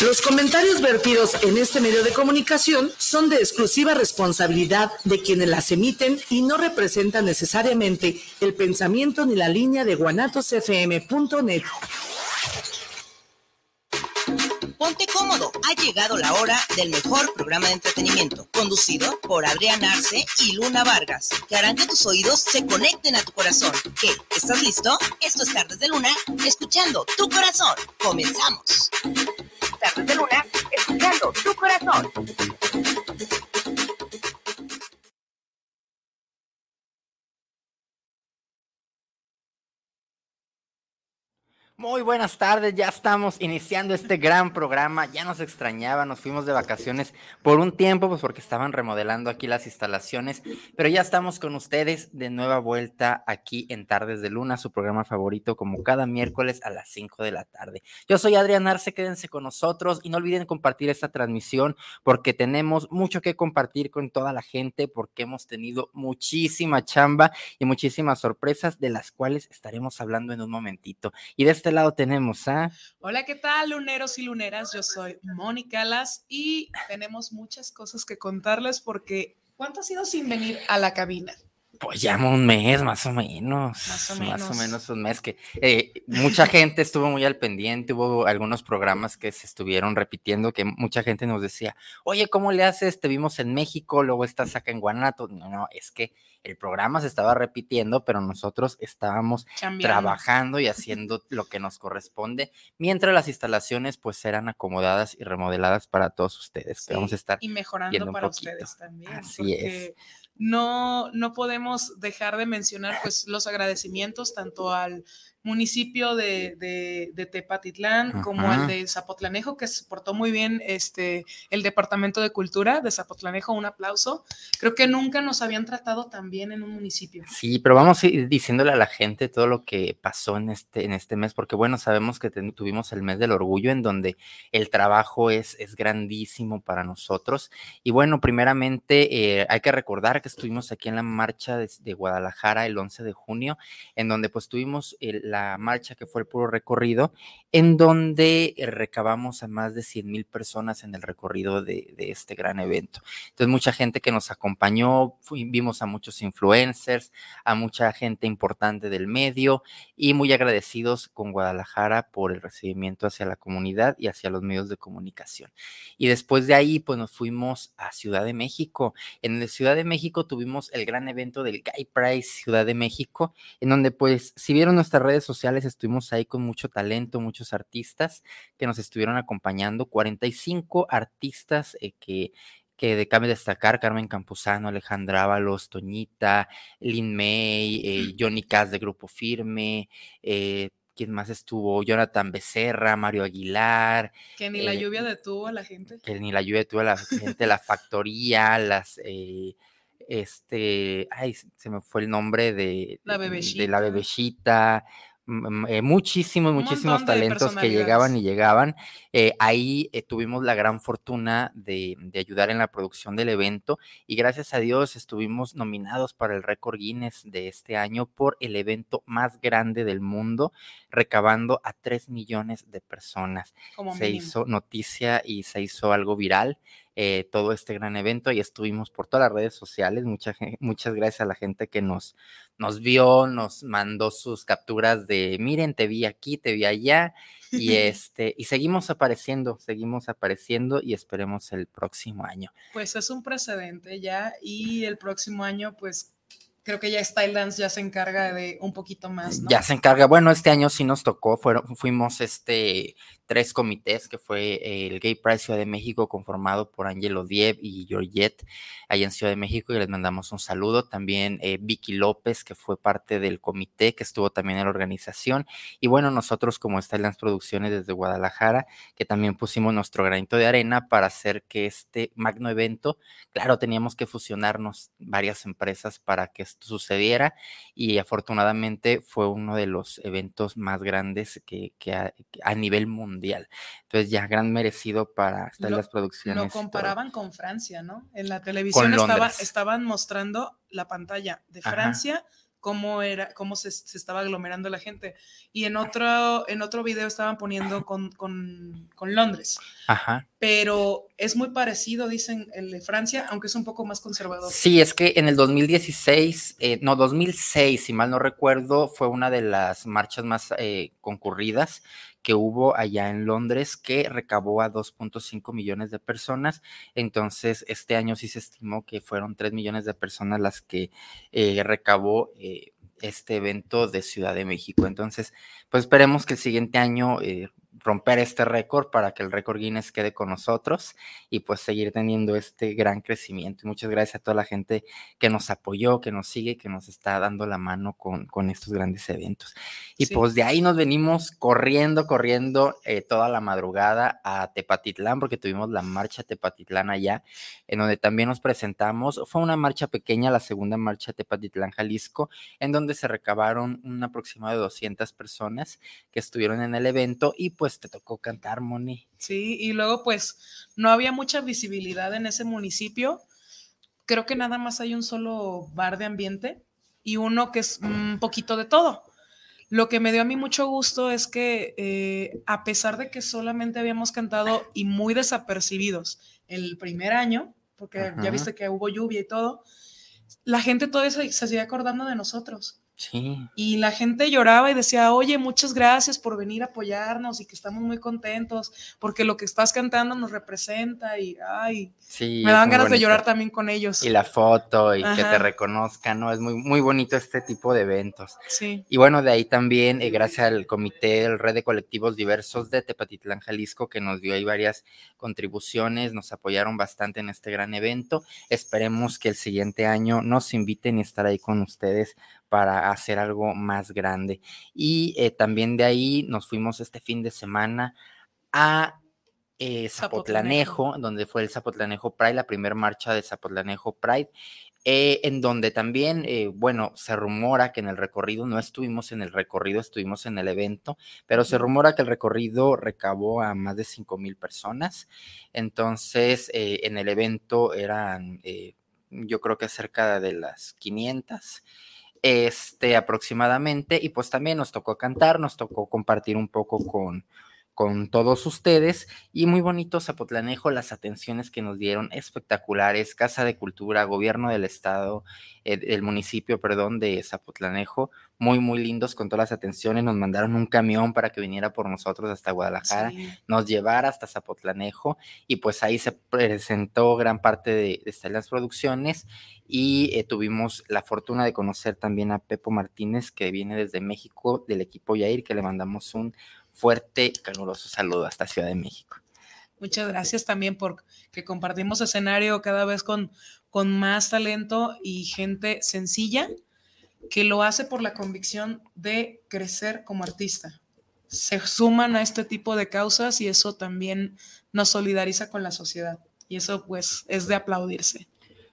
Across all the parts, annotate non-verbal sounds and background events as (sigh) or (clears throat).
Los comentarios vertidos en este medio de comunicación son de exclusiva responsabilidad de quienes las emiten y no representan necesariamente el pensamiento ni la línea de guanatosfm.net. Ponte cómodo, ha llegado la hora del mejor programa de entretenimiento, conducido por Adrián Arce y Luna Vargas, que harán que tus oídos se conecten a tu corazón. ¿Qué? ¿Estás listo? Esto es Tardes de Luna, escuchando tu corazón. Comenzamos. Tardes de Luna, escuchando tu corazón. Muy buenas tardes, ya estamos iniciando este gran programa, ya nos extrañaba, nos fuimos de vacaciones por un tiempo, pues porque estaban remodelando aquí las instalaciones, pero ya estamos con ustedes de nueva vuelta aquí en Tardes de Luna, su programa favorito, como cada miércoles a las 5 de la tarde. Yo soy Adrián Arce, quédense con nosotros y no olviden compartir esta transmisión porque tenemos mucho que compartir con toda la gente, porque hemos tenido muchísima chamba y muchísimas sorpresas de las cuales estaremos hablando en un momentito. Y de este lado tenemos a... Hola, ¿qué tal, luneros y luneras? Yo soy Mónica Las y tenemos muchas cosas que contarles porque ¿cuánto ha sido sin venir a la cabina? Pues ya un mes, más o menos. Más o menos. Más o menos un mes que eh, mucha gente estuvo muy al pendiente, hubo algunos programas que se estuvieron repitiendo, que mucha gente nos decía, oye, ¿cómo le haces? Te vimos en México, luego estás acá en Guanato. No, no, es que el programa se estaba repitiendo, pero nosotros estábamos trabajando y (laughs) haciendo lo que nos corresponde, mientras las instalaciones pues eran acomodadas y remodeladas para todos ustedes, que vamos a estar y mejorando para ustedes también. Así es. No, no podemos dejar de mencionar pues los agradecimientos tanto al municipio de, de, Tepatitlán como el de Zapotlanejo, que se portó muy bien este, el Departamento de Cultura de Zapotlanejo, un aplauso. Creo que nunca nos habían tratado tan bien en un municipio. Sí, pero vamos a ir diciéndole a la gente todo lo que pasó en este, en este mes, porque bueno, sabemos que tuvimos el mes del orgullo en donde el trabajo es, es grandísimo para nosotros. Y bueno, primeramente eh, hay que recordar que estuvimos aquí en la marcha de, de Guadalajara el 11 de junio, en donde pues tuvimos el la marcha que fue el puro recorrido, en donde eh, recabamos a más de 100 mil personas en el recorrido de, este gran evento. Entonces, mucha gente que nos acompañó, vimos a muchos influencers, a mucha gente importante del medio y muy agradecidos con Guadalajara por el recibimiento hacia la comunidad y hacia los medios de comunicación. Y después de ahí, pues nos fuimos a Ciudad de México. En la Ciudad de México tuvimos el gran evento del Guy Price Ciudad de México, en donde pues si vieron nuestras redes sociales estuvimos ahí con mucho talento, muchos artistas que nos estuvieron acompañando, 45 artistas eh, que que de cabe destacar Carmen Campuzano, Alejandra Ábalos, Toñita, Lin May, eh, (clears throat) Johnny Cass de Grupo Firme, eh, ¿quién más estuvo? Jonathan Becerra, Mario Aguilar. Que ni la lluvia detuvo a la gente. Que ni la lluvia detuvo a la gente, la factoría, las este, ay, se me fue el nombre de la bebecita, de la bebecita eh, muchísimos, muchísimos talentos que llegaban y llegaban. Eh, ahí eh, tuvimos la gran fortuna de, de, ayudar en la producción del evento y gracias a Dios estuvimos nominados para el récord Guinness de este año por el evento más grande del mundo, recabando a 3 millones de personas. se hizo noticia y se hizo algo viral. Eh, todo este gran evento y estuvimos por todas las redes sociales. Mucha, muchas gracias a la gente que nos, nos vio, nos mandó sus capturas de, miren, te vi aquí, te vi allá. Y (laughs) este, y seguimos apareciendo, seguimos apareciendo y esperemos el próximo año. Pues es un precedente ya y el próximo año, pues creo que ya Style Dance ya se encarga de un poquito más. Ya se encarga. Bueno, este año sí nos tocó, fueron, fuimos este tres comités, que fue el Gay Pride Ciudad de México, conformado por Angelo Dieb y Georgette, allá en Ciudad de México, y les mandamos un saludo. También eh, Vicky López, que fue parte del comité, que estuvo también en la organización. Y bueno, nosotros como Stylands Producciones desde Guadalajara, que también pusimos nuestro granito de arena para hacer que este magno evento, claro, teníamos que fusionarnos varias empresas para que esto sucediera, y afortunadamente fue uno de los eventos más grandes que, a nivel mundial. Entonces ya gran merecido para estar en las producciones. Lo comparaban con Francia, ¿no? En la televisión estaban mostrando la pantalla de Francia cómo era, cómo se, estaba aglomerando la gente. Y en otro, en otro video estaban poniendo con, con, con, Londres. Ajá. Pero es muy parecido, dicen, el de Francia, aunque es un poco más conservador. Sí, es que en el 2016, eh, no, 2006, si mal no recuerdo, fue una de las marchas más eh, concurridas que hubo allá en Londres que recabó a 2.5 millones de personas. Entonces, este año sí se estimó que fueron 3 millones de personas las que eh, recabó eh, este evento de Ciudad de México. Entonces, pues esperemos que el siguiente año eh, romper este récord para que el récord Guinness quede con nosotros y pues seguir teniendo este gran crecimiento. muchas gracias a toda la gente que nos apoyó, que nos sigue, que nos está dando la mano con, con estos grandes eventos. Y pues de ahí nos venimos corriendo, corriendo eh, toda la madrugada a Tepatitlán, porque tuvimos la marcha Tepatitlán allá, en donde también nos presentamos. Fue una marcha pequeña, la segunda marcha Tepatitlán, Jalisco, en donde se recabaron un aproximado de 200 personas que estuvieron en el evento y pues te tocó cantar, Moni. Sí, y luego pues no había mucha visibilidad en ese municipio. Creo que nada más hay un solo bar de ambiente y uno que es un poquito de todo. Lo que me dio a mí mucho gusto es que eh, a pesar de que solamente habíamos cantado y muy desapercibidos el primer año, porque ya viste que hubo lluvia y todo, la gente todavía se, se sigue acordando de nosotros. Y la gente lloraba y decía, oye, muchas gracias por venir a apoyarnos y que estamos muy contentos porque lo que estás cantando nos representa y, ay, me dan ganas de llorar también con ellos. Y la foto y que te reconozcan, ¿no? Es muy, muy bonito este tipo de eventos. Sí. Y bueno, de ahí también, eh, gracias al comité, el red de colectivos diversos de Tepatitlán, Jalisco, que nos dio ahí varias contribuciones, nos apoyaron bastante en este gran evento. Esperemos que el siguiente año nos inviten y estar ahí con ustedes para hacer algo más grande. Y eh, también de ahí nos fuimos este fin de semana a eh, Zapotlanejo, donde fue el Zapotlanejo Pride, la primera marcha de Zapotlanejo Pride. Eh, en donde también, bueno, se rumora que en el recorrido, no estuvimos en el recorrido, estuvimos en el evento, pero se rumora que el recorrido recabó a más de 5 mil personas. Entonces, en el evento eran, yo creo que cerca de las 500 este, aproximadamente, y pues también nos tocó cantar, nos tocó compartir un poco con, con todos ustedes y muy bonito Zapotlanejo, las atenciones que nos dieron espectaculares, Casa de Cultura, Gobierno del Estado, el, municipio, perdón, de Zapotlanejo, muy, muy lindos con todas las atenciones, nos mandaron un camión para que viniera por nosotros hasta Guadalajara, nos llevara hasta Zapotlanejo y pues ahí se presentó gran parte de, de las producciones y eh, tuvimos la fortuna de conocer también a Pepo Martínez que viene desde México del equipo Yair, que le mandamos un fuerte y caluroso saludo hasta Ciudad de México. Muchas gracias también por que compartimos escenario cada vez con, con más talento y gente sencilla que lo hace por la convicción de crecer como artista. Se suman a este tipo de causas y eso también nos solidariza con la sociedad. Y eso pues es de aplaudirse.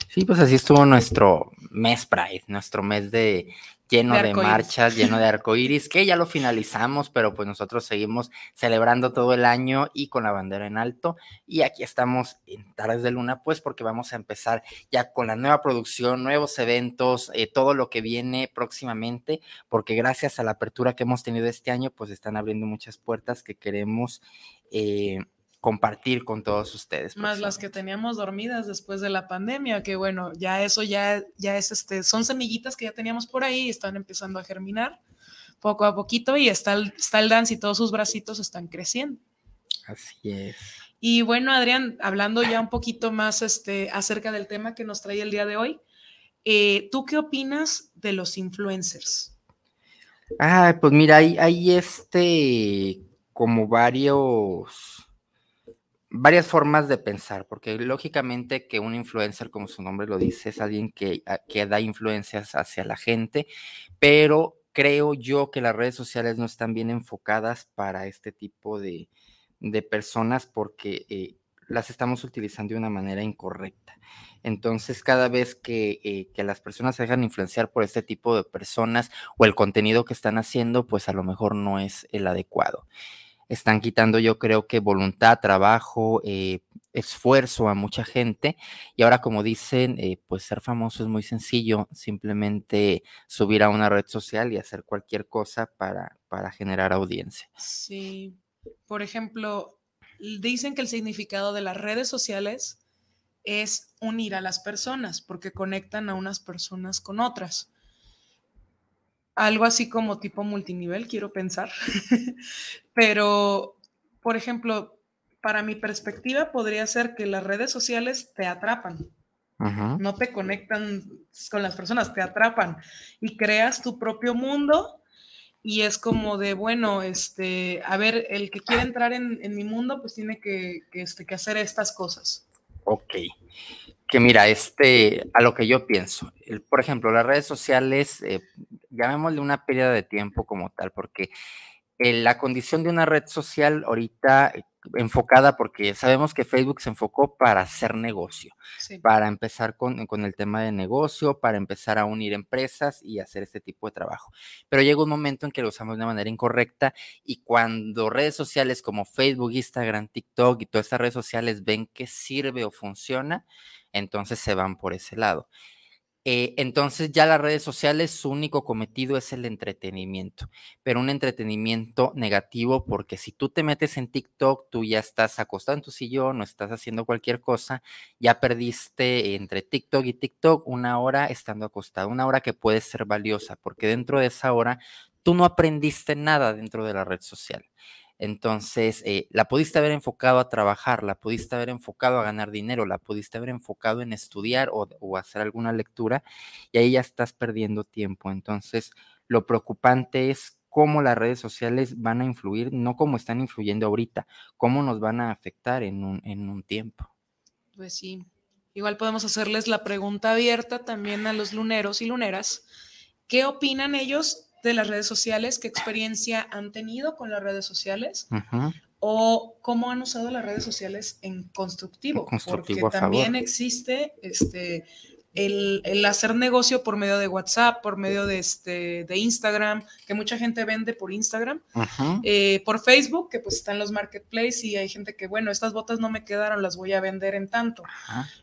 Sí, pues así estuvo nuestro mes Pride, nuestro mes de lleno de, marchas, lleno de arcoíris, que ya lo finalizamos, pero pues nosotros seguimos celebrando todo el año y con la bandera en alto. Y aquí estamos en Tardes de Luna, pues porque vamos a empezar ya con la nueva producción, nuevos eventos, eh, todo lo que viene próximamente, porque gracias a la apertura que hemos tenido este año, pues están abriendo muchas puertas que queremos. Eh, compartir con todos ustedes. Más las que teníamos dormidas después de la pandemia, que bueno, ya eso ya, ya es este, son semillitas que ya teníamos por ahí, están empezando a germinar poco a poquito y está el, está el dance y todos sus bracitos están creciendo. Así es. Y bueno, Adrián, hablando ya un poquito más este, acerca del tema que nos trae el día de hoy, eh, ¿tú qué opinas de los influencers? Ah, pues mira, hay, hay este como varios varias formas de pensar, porque lógicamente que un influencer, como su nombre lo dice, es alguien que, ah, que da influencias hacia la gente, pero creo yo que las redes sociales no están bien enfocadas para este tipo de, personas porque eh, las estamos utilizando de una manera incorrecta. Entonces, cada vez que, eh, que, las personas se dejan influenciar por este tipo de personas o el contenido que están haciendo, pues a lo mejor no es el adecuado están quitando yo creo que voluntad, trabajo, eh, esfuerzo a mucha gente y ahora como dicen, eh, pues ser famoso es muy sencillo, simplemente subir a una red social y hacer cualquier cosa para, para generar audiencia. Sí, por ejemplo, dicen que el significado de las redes sociales es unir a las personas porque conectan a unas personas con otras. Algo así como tipo multinivel, quiero pensar. (laughs) Pero, por ejemplo, para mi perspectiva podría ser que las redes sociales te atrapan. No te conectan con las personas, te atrapan y creas tu propio mundo y es como de, bueno, este, a ver, el que quiere entrar en, mi mundo, pues tiene que, este, que hacer estas cosas. Ok. Que mira, este, a lo que yo pienso, por ejemplo, las redes sociales, eh, llamémosle una pérdida de tiempo como tal, porque eh, la condición de una red social ahorita enfocada porque sabemos que Facebook se enfocó para hacer negocio, para empezar con, con, el tema de negocio, para empezar a unir empresas y hacer este tipo de trabajo. Pero llega un momento en que lo usamos de una manera incorrecta y cuando redes sociales como Facebook, Instagram, TikTok y todas estas redes sociales ven que sirve o funciona, entonces se van por ese lado. Eh, entonces ya las redes sociales, su único cometido es el entretenimiento, pero un entretenimiento negativo porque si tú te metes en TikTok, tú ya estás acostado en tu sillón o estás haciendo cualquier cosa, ya perdiste entre TikTok y TikTok una hora estando acostado, una hora que puede ser valiosa porque dentro de esa hora tú no aprendiste nada dentro de la red social. Entonces, eh, la pudiste haber enfocado a trabajar, la pudiste haber enfocado a ganar dinero, la pudiste haber enfocado en estudiar o, hacer alguna lectura y ahí ya estás perdiendo tiempo. Entonces, lo preocupante es cómo las redes sociales van a influir, no cómo están influyendo ahorita, cómo nos van a afectar en un, en un tiempo. Pues sí, igual podemos hacerles la pregunta abierta también a los luneros y luneras. ¿Qué opinan ellos de las redes sociales, qué experiencia han tenido con las redes sociales o cómo han usado las redes sociales en constructivo, porque también existe este el, hacer negocio por medio de WhatsApp, por medio de, este, de Instagram, que mucha gente vende por Instagram, eh, por Facebook, que pues están los marketplaces y hay gente que, bueno, estas botas no me quedaron, las voy a vender en tanto.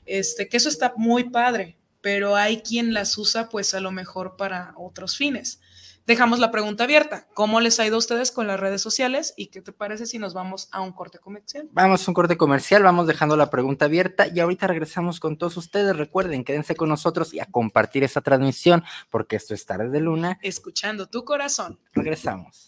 Este, que eso está muy padre, pero hay quien las usa pues a lo mejor para otros fines dejamos la pregunta abierta. ¿Cómo les ha ido a ustedes con las redes sociales? ¿Y qué te parece si nos vamos a un corte comercial? Vamos a un corte comercial, vamos dejando la pregunta abierta y ahorita regresamos con todos ustedes. Recuerden, quédense con nosotros y a compartir esta transmisión porque esto es Tarde de Luna. Escuchando tu corazón. Regresamos.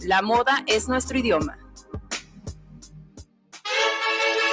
La moda es nuestro idioma.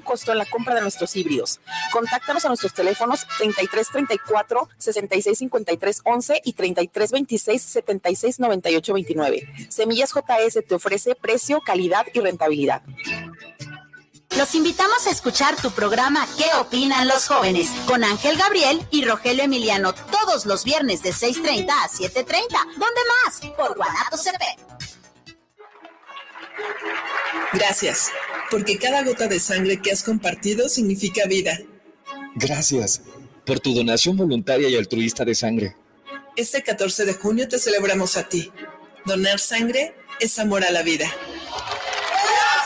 costo en la compra de nuestros híbridos. Contáctanos a nuestros teléfonos 3334 6653 11 y 3326 76 29. Semillas JS te ofrece precio, calidad y rentabilidad. Los invitamos a escuchar tu programa ¿Qué opinan los jóvenes? con Ángel Gabriel y Rogelio Emiliano todos los viernes de 6.30 a 7.30. ¿Dónde más? Por Guanatos CP. Gracias, porque cada gota de sangre que has compartido significa vida. Gracias por tu donación voluntaria y altruista de sangre. Este 14 de junio te celebramos a ti. Donar sangre es amor a la vida.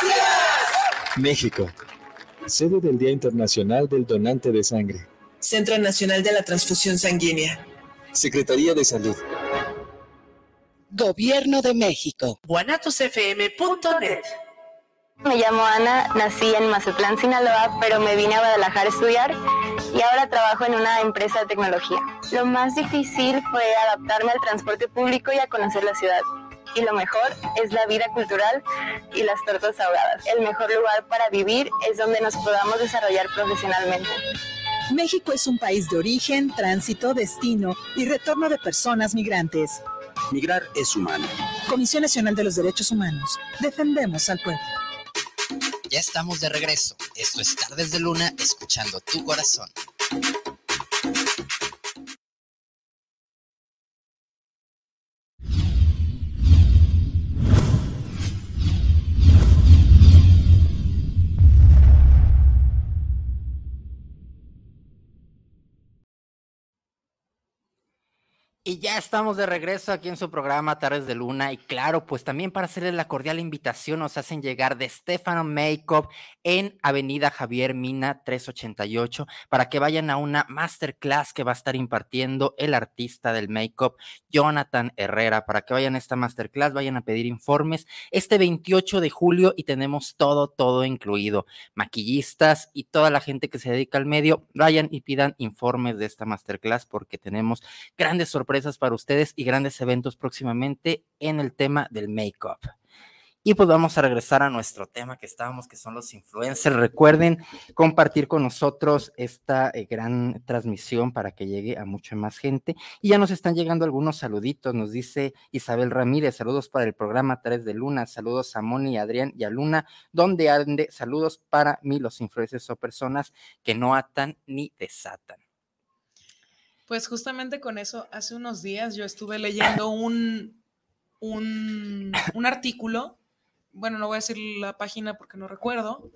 ¡Gracias! México, sede del Día Internacional del Donante de Sangre. Centro Nacional de la Transfusión Sanguínea. Secretaría de Salud. Gobierno de México. guanatosfm.net me llamo Ana, nací en Mazatlán, Sinaloa, pero me vine a Guadalajara a estudiar y ahora trabajo en una empresa de tecnología. Lo más difícil fue adaptarme al transporte público y a conocer la ciudad. Y lo mejor es la vida cultural y las tortas ahogadas. El mejor lugar para vivir es donde nos podamos desarrollar profesionalmente. México es un país de origen, tránsito, destino y retorno de personas migrantes. Migrar es humano. Comisión Nacional de los Derechos Humanos. Defendemos al pueblo. Ya estamos de regreso. Esto es Tardes de Luna, escuchando tu corazón. Y ya estamos de regreso aquí en su programa Tardes de Luna. Y claro, pues también para hacerles la cordial invitación, nos hacen llegar de Stefano Makeup en Avenida Javier Mina 388 para que vayan a una masterclass que va a estar impartiendo el artista del makeup, Jonathan Herrera. Para que vayan a esta masterclass, vayan a pedir informes este 28 de julio y tenemos todo, todo incluido. Maquillistas y toda la gente que se dedica al medio, vayan y pidan informes de esta masterclass porque tenemos grandes sorpresas para ustedes y grandes eventos próximamente en el tema del make-up. Y pues vamos a regresar a nuestro tema que estábamos, que son los influencers. Recuerden compartir con nosotros esta eh, gran transmisión para que llegue a mucha más gente. Y ya nos están llegando algunos saluditos. Nos dice Isabel Ramírez, saludos para el programa 3 de Luna, saludos a Moni, Adrián y a Luna, donde ande, saludos para mí, los influencers o personas que no atan ni desatan. Pues justamente con eso, hace unos días yo estuve leyendo un, un, artículo, bueno, no voy a decir la página porque no recuerdo,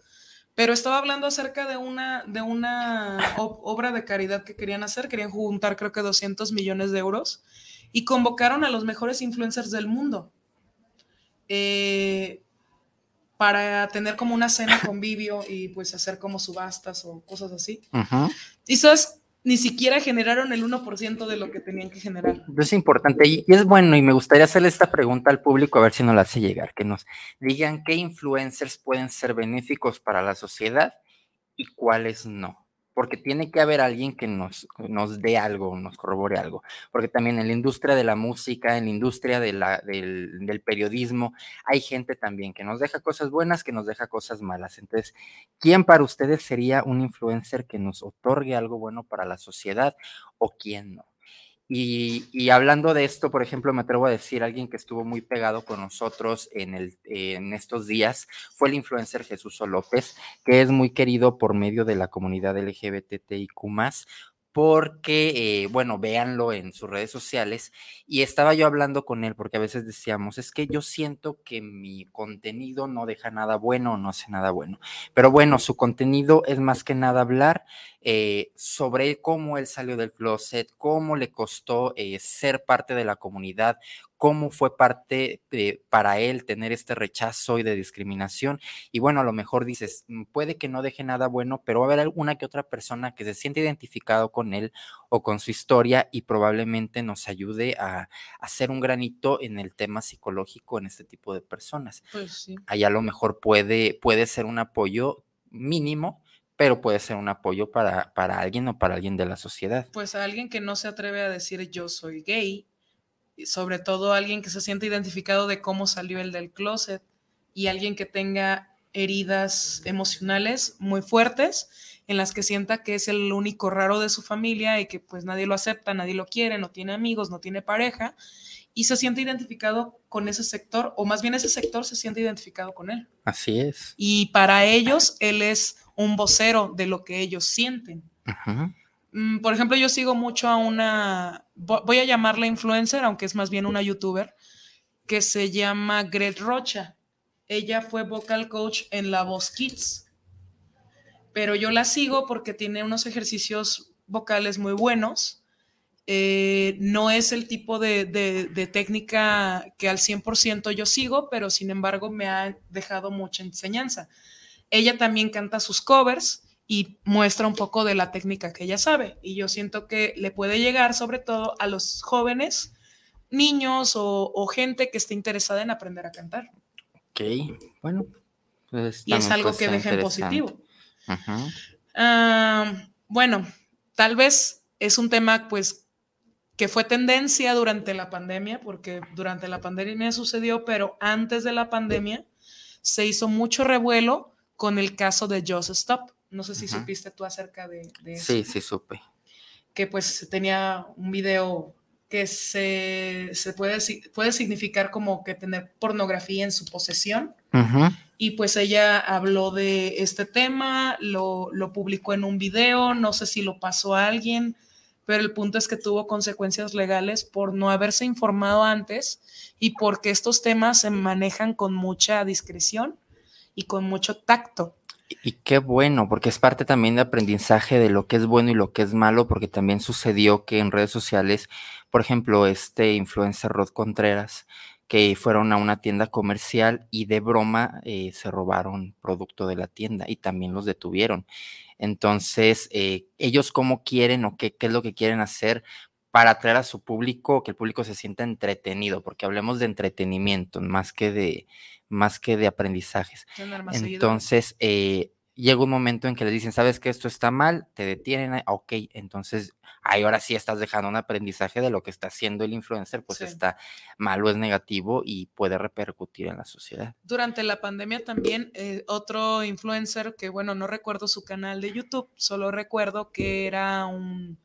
pero estaba hablando acerca de una, de una obra de caridad que querían hacer, querían juntar creo que 200 millones de euros y convocaron a los mejores influencers del mundo eh, para tener como una cena convivio y pues hacer como subastas o cosas así. Y eso es ni siquiera generaron el 1% de lo que tenían que generar. Es importante y, es bueno y me gustaría hacerle esta pregunta al público a ver si nos la hace llegar, que nos digan qué influencers pueden ser benéficos para la sociedad y cuáles no porque tiene que haber alguien que nos, nos dé algo, nos corrobore algo, porque también en la industria de la música, en la industria del, del, periodismo, hay gente también que nos deja cosas buenas, que nos deja cosas malas. Entonces, ¿quién para ustedes sería un influencer que nos otorgue algo bueno para la sociedad o quién no? Y, hablando de esto, por ejemplo, me atrevo a decir, alguien que estuvo muy pegado con nosotros en, en estos días fue el influencer Jesús López, que es muy querido por medio de la comunidad LGBTIQ porque, eh, bueno, véanlo en sus redes sociales. Y estaba yo hablando con él porque a veces decíamos, es que yo siento que mi contenido no deja nada bueno o no hace nada bueno. Pero bueno, su contenido es más que nada hablar eh, sobre cómo él salió del closet, cómo le costó eh, ser parte de la comunidad, cómo fue parte de, para él tener este rechazo y de discriminación. Y bueno, a lo mejor dices, mm, puede que no deje nada bueno, pero va a haber alguna que otra persona que se siente identificado con él o con su historia y probablemente nos ayude a, hacer un granito en el tema psicológico en este tipo de personas. Pues sí. Ahí a lo mejor puede, puede ser un apoyo mínimo, pero puede ser un apoyo para, para alguien o para alguien de la sociedad. Pues a alguien que no se atreve a decir yo soy gay, y sobre todo alguien que se siente identificado de cómo salió el del closet y alguien que tenga heridas emocionales muy fuertes en las que sienta que es el único raro de su familia y que pues nadie lo acepta, nadie lo quiere, no tiene amigos, no tiene pareja y se siente identificado con ese sector o más bien ese sector se siente identificado con él. Así es. Y para ellos él es un vocero de lo que ellos sienten. Mm, por ejemplo, yo sigo mucho a una, voy a llamarla influencer, aunque es más bien una youtuber, que se llama Gret Rocha. Ella fue vocal coach en La Voz Kids, pero yo la sigo porque tiene unos ejercicios vocales muy buenos. Eh, no es el tipo de, de técnica que al 100% yo sigo, pero sin embargo me ha dejado mucha enseñanza. Ella también canta sus covers y muestra un poco de la técnica que ella sabe. Y yo siento que le puede llegar sobre todo a los jóvenes, niños o, gente que esté interesada en aprender a cantar. Ok, bueno. Pues, y es algo que deja en positivo. bueno, tal vez es un tema pues que fue tendencia durante la pandemia, porque durante la pandemia sucedió, pero antes de la pandemia se hizo mucho revuelo con el caso de Just Stop. No sé si supiste tú acerca de, eso. Sí, sí supe. Que pues tenía un video que se, se puede, puede significar como que tener pornografía en su posesión. Y pues ella habló de este tema, lo, lo, publicó en un video, no sé si lo pasó a alguien, pero el punto es que tuvo consecuencias legales por no haberse informado antes y porque estos temas se manejan con mucha discreción y con mucho tacto. Y qué bueno, porque es parte también de aprendizaje de lo que es bueno y lo que es malo, porque también sucedió que en redes sociales, por ejemplo, este influencer Rod Contreras, que fueron a una tienda comercial y de broma eh, se robaron producto de la tienda y también los detuvieron. Entonces, eh, ellos cómo quieren o qué, qué es lo que quieren hacer para atraer a su público, que el público se sienta entretenido, porque hablemos de entretenimiento más que de, más que de aprendizajes. Entonces, eh, llega un momento en que le dicen, sabes que esto está mal, te detienen, ok, entonces ahí ahora sí estás dejando un aprendizaje de lo que está haciendo el influencer, pues está mal o es negativo y puede repercutir en la sociedad. Durante la pandemia también, eh, otro influencer que, bueno, no recuerdo su canal de YouTube, solo recuerdo que era un,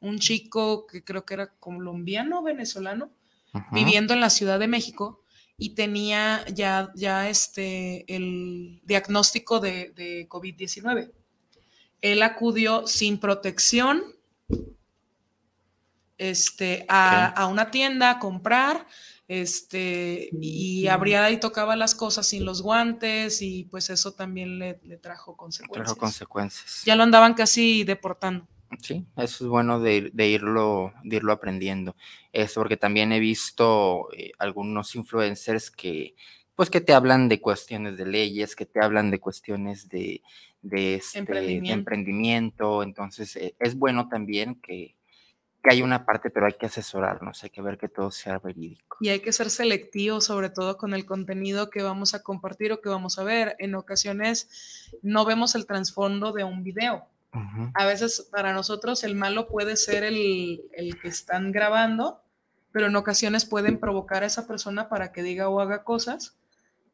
un chico que creo que era colombiano, venezolano, viviendo en la Ciudad de México y tenía ya, ya este, el diagnóstico de, de COVID-19. Él acudió sin protección este, a, una tienda a comprar este, y abría y tocaba las cosas sin los guantes y pues eso también le, le trajo consecuencias. Trajo consecuencias. Ya lo andaban casi deportando. Sí, eso es bueno de, irlo, de irlo aprendiendo. Es porque también he visto eh, algunos influencers que, pues, que te hablan de cuestiones de leyes, que te hablan de cuestiones de, de, este, emprendimiento. Entonces, eh, es bueno también que, que hay una parte, pero hay que asesorarnos, hay que ver que todo sea verídico. Y hay que ser selectivo, sobre todo con el contenido que vamos a compartir o que vamos a ver. En ocasiones no vemos el trasfondo de un video a veces para nosotros el malo puede ser el, que están grabando, pero en ocasiones pueden provocar a esa persona para que diga o haga cosas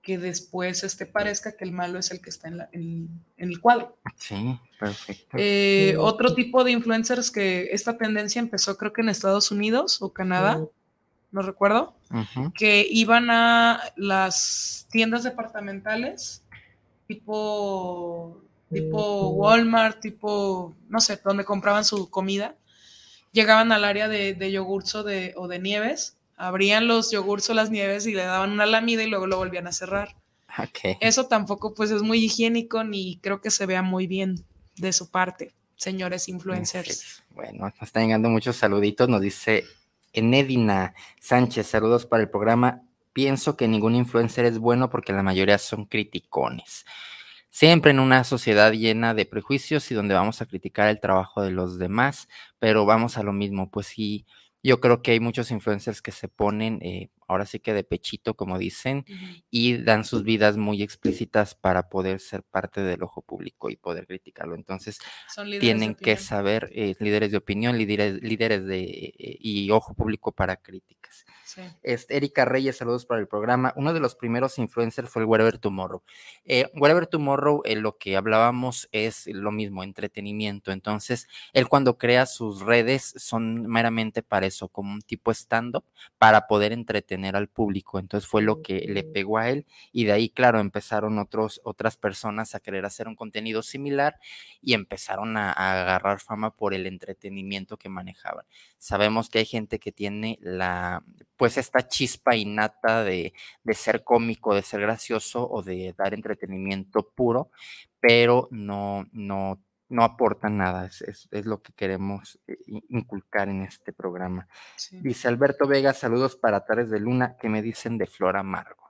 que después este, parezca que el malo es el que está en, el cuadro. Sí, perfecto. Eh, otro tipo de influencers que esta tendencia empezó creo que en Estados Unidos o Canadá, no recuerdo, que iban a las tiendas departamentales tipo tipo Walmart, tipo, no sé, donde compraban su comida, llegaban al área de, de yogurts o de, o de nieves, abrían los yogurts o las nieves y le daban una lamida y luego lo volvían a cerrar. Eso tampoco pues es muy higiénico ni creo que se vea muy bien de su parte, señores influencers. Bueno, nos están llegando muchos saluditos, nos dice Enedina Sánchez, saludos para el programa. Pienso que ningún influencer es bueno porque la mayoría son criticones. Siempre en una sociedad llena de prejuicios y donde vamos a criticar el trabajo de los demás, pero vamos a lo mismo, pues sí, yo creo que hay muchos influencers que se ponen, eh, ahora sí que de pechito, como dicen, y dan sus vidas muy explícitas para poder ser parte del ojo público y poder criticarlo. Entonces, tienen que saber, eh, líderes de opinión, líderes, líderes de, eh, y ojo público para críticas. Este, Erika Reyes, saludos para el programa. Uno de los primeros influencers fue el Wherever Tomorrow. Eh, Wherever Tomorrow, eh, lo que hablábamos es lo mismo, entretenimiento. Entonces, él cuando crea sus redes son meramente para eso, como un tipo stand-up, para poder entretener al público. Entonces, fue lo que le pegó a él. Y de ahí, claro, empezaron otros, otras personas a querer hacer un contenido similar y empezaron a, a agarrar fama por el entretenimiento que manejaban. Sabemos que hay gente que tiene la pues esta chispa innata de, de, ser cómico, de ser gracioso o de dar entretenimiento puro, pero no, no, no aporta nada, es, es, lo que queremos eh, inculcar en este programa. Dice Alberto Vega, saludos para Tares de Luna, que me dicen de Flor Amargo.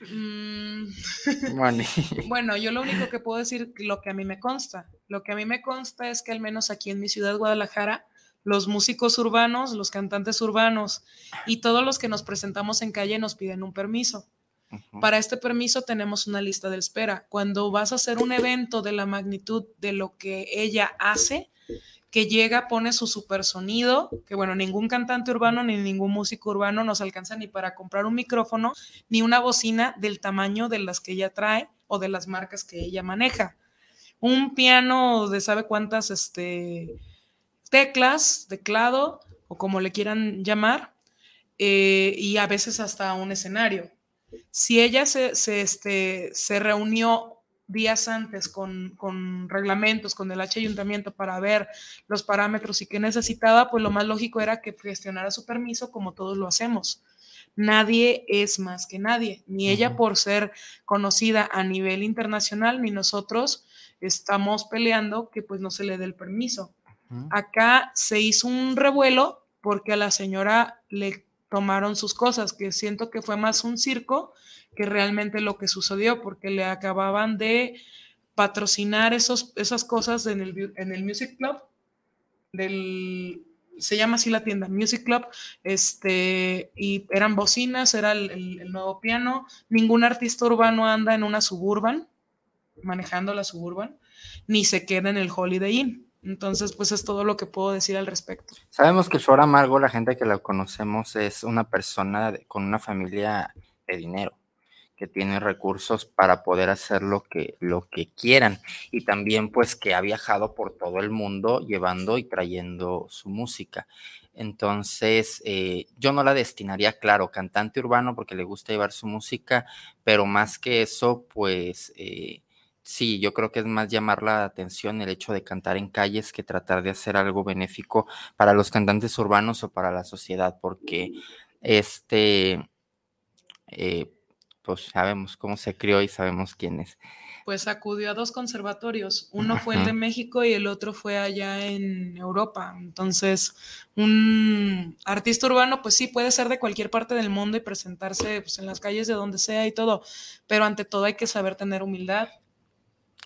Mm. (laughs) (laughs) Bueno. bueno, yo lo único que puedo decir, lo que a mí me consta, lo que a mí me consta es que al menos aquí en mi ciudad, Guadalajara, los músicos urbanos, los cantantes urbanos y todos los que nos presentamos en calle nos piden un permiso. Para este permiso tenemos una lista de espera. Cuando vas a hacer un evento de la magnitud de lo que ella hace, que llega, pone su super sonido, que bueno, ningún cantante urbano ni ningún músico urbano nos alcanza ni para comprar un micrófono, ni una bocina del tamaño de las que ella trae o de las marcas que ella maneja. Un piano de sabe cuántas, este, teclas, teclado o como le quieran llamar, eh, y a veces hasta un escenario. Si ella se, este, se reunió días antes con, con, reglamentos, con el H ayuntamiento para ver los parámetros y qué necesitaba, pues lo más lógico era que gestionara su permiso como todos lo hacemos. Nadie es más que nadie, ni ella por ser conocida a nivel internacional, ni nosotros estamos peleando que pues no se le dé el permiso. Acá se hizo un revuelo porque a la señora le tomaron sus cosas, que siento que fue más un circo que realmente lo que sucedió, porque le acababan de patrocinar esos, esas cosas en el, en el Music Club, del, se llama así la tienda, Music Club, este, y eran bocinas, era el, el, nuevo piano, ningún artista urbano anda en una suburban, manejando la suburban, ni se queda en el Holiday Inn. Entonces, pues es todo lo que puedo decir al respecto. Sabemos que Flor Amargo, la gente que la conocemos, es una persona con una familia de dinero, que tiene recursos para poder hacer lo que, lo que quieran. Y también, pues, que ha viajado por todo el mundo llevando y trayendo su música. Entonces, eh, yo no la destinaría, claro, cantante urbano porque le gusta llevar su música, pero más que eso, pues... Eh, sí, yo creo que es más llamar la atención el hecho de cantar en calles que tratar de hacer algo benéfico para los cantantes urbanos o para la sociedad, porque este, eh, pues sabemos cómo se crió y sabemos quién es. Pues acudió a dos conservatorios, uno fue el de México y el otro fue allá en Europa. Entonces, un artista urbano, pues sí, puede ser de cualquier parte del mundo y presentarse pues, en las calles de donde sea y todo, pero ante todo hay que saber tener humildad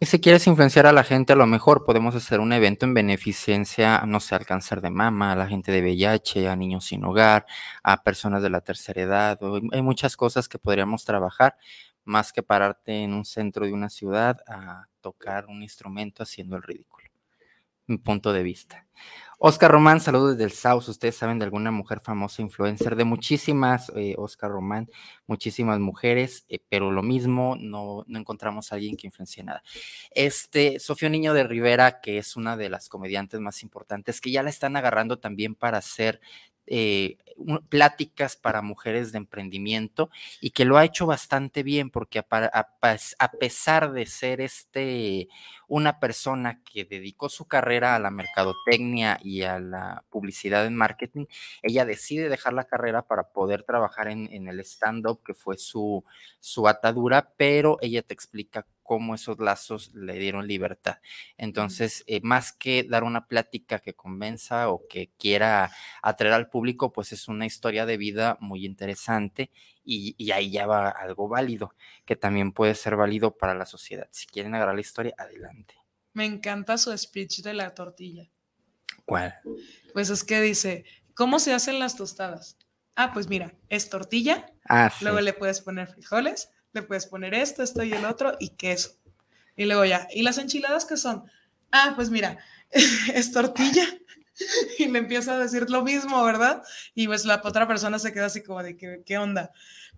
y si quieres influenciar a la gente, a lo mejor podemos hacer un evento en beneficencia, no sé, al cáncer de mama, a la gente de VIH, a niños sin hogar, a personas de la tercera edad. hay muchas cosas que podríamos trabajar, más que pararte en un centro de una ciudad a tocar un instrumento haciendo el ridículo. Punto de vista. Oscar Román, saludos desde el South. Ustedes saben de alguna mujer famosa influencer, de muchísimas, eh, Oscar Román, muchísimas mujeres, eh, pero lo mismo, no, no, encontramos a alguien que influencie nada. Este, Sofía Niño de Rivera, que es una de las comediantes más importantes, que ya la están agarrando también para hacer eh, pláticas para mujeres de emprendimiento y que lo ha hecho bastante bien porque a, pesar de ser este una persona que dedicó su carrera a la mercadotecnia y a la publicidad en marketing, ella decide dejar la carrera para poder trabajar en, en el stand-up que fue su, su atadura, pero ella te explica cómo esos lazos le dieron libertad. Entonces, eh, más que dar una plática que convenza o que quiera atraer al público, pues es una historia de vida muy interesante y, y, ahí ya va algo válido, que también puede ser válido para la sociedad. Si quieren agarrar la historia, adelante. Me encanta su speech de la tortilla. ¿Cuál? Pues es que dice, ¿cómo se hacen las tostadas? Ah, pues mira, es tortilla, ah, luego le puedes poner frijoles, le puedes poner esto, esto y el otro y queso. Y luego ya, ¿y las enchiladas qué son? Ah, pues mira, (laughs) es tortilla. (laughs) Y le empieza a decir lo mismo, ¿verdad? Y pues la otra persona se queda así como de, ¿qué, qué onda?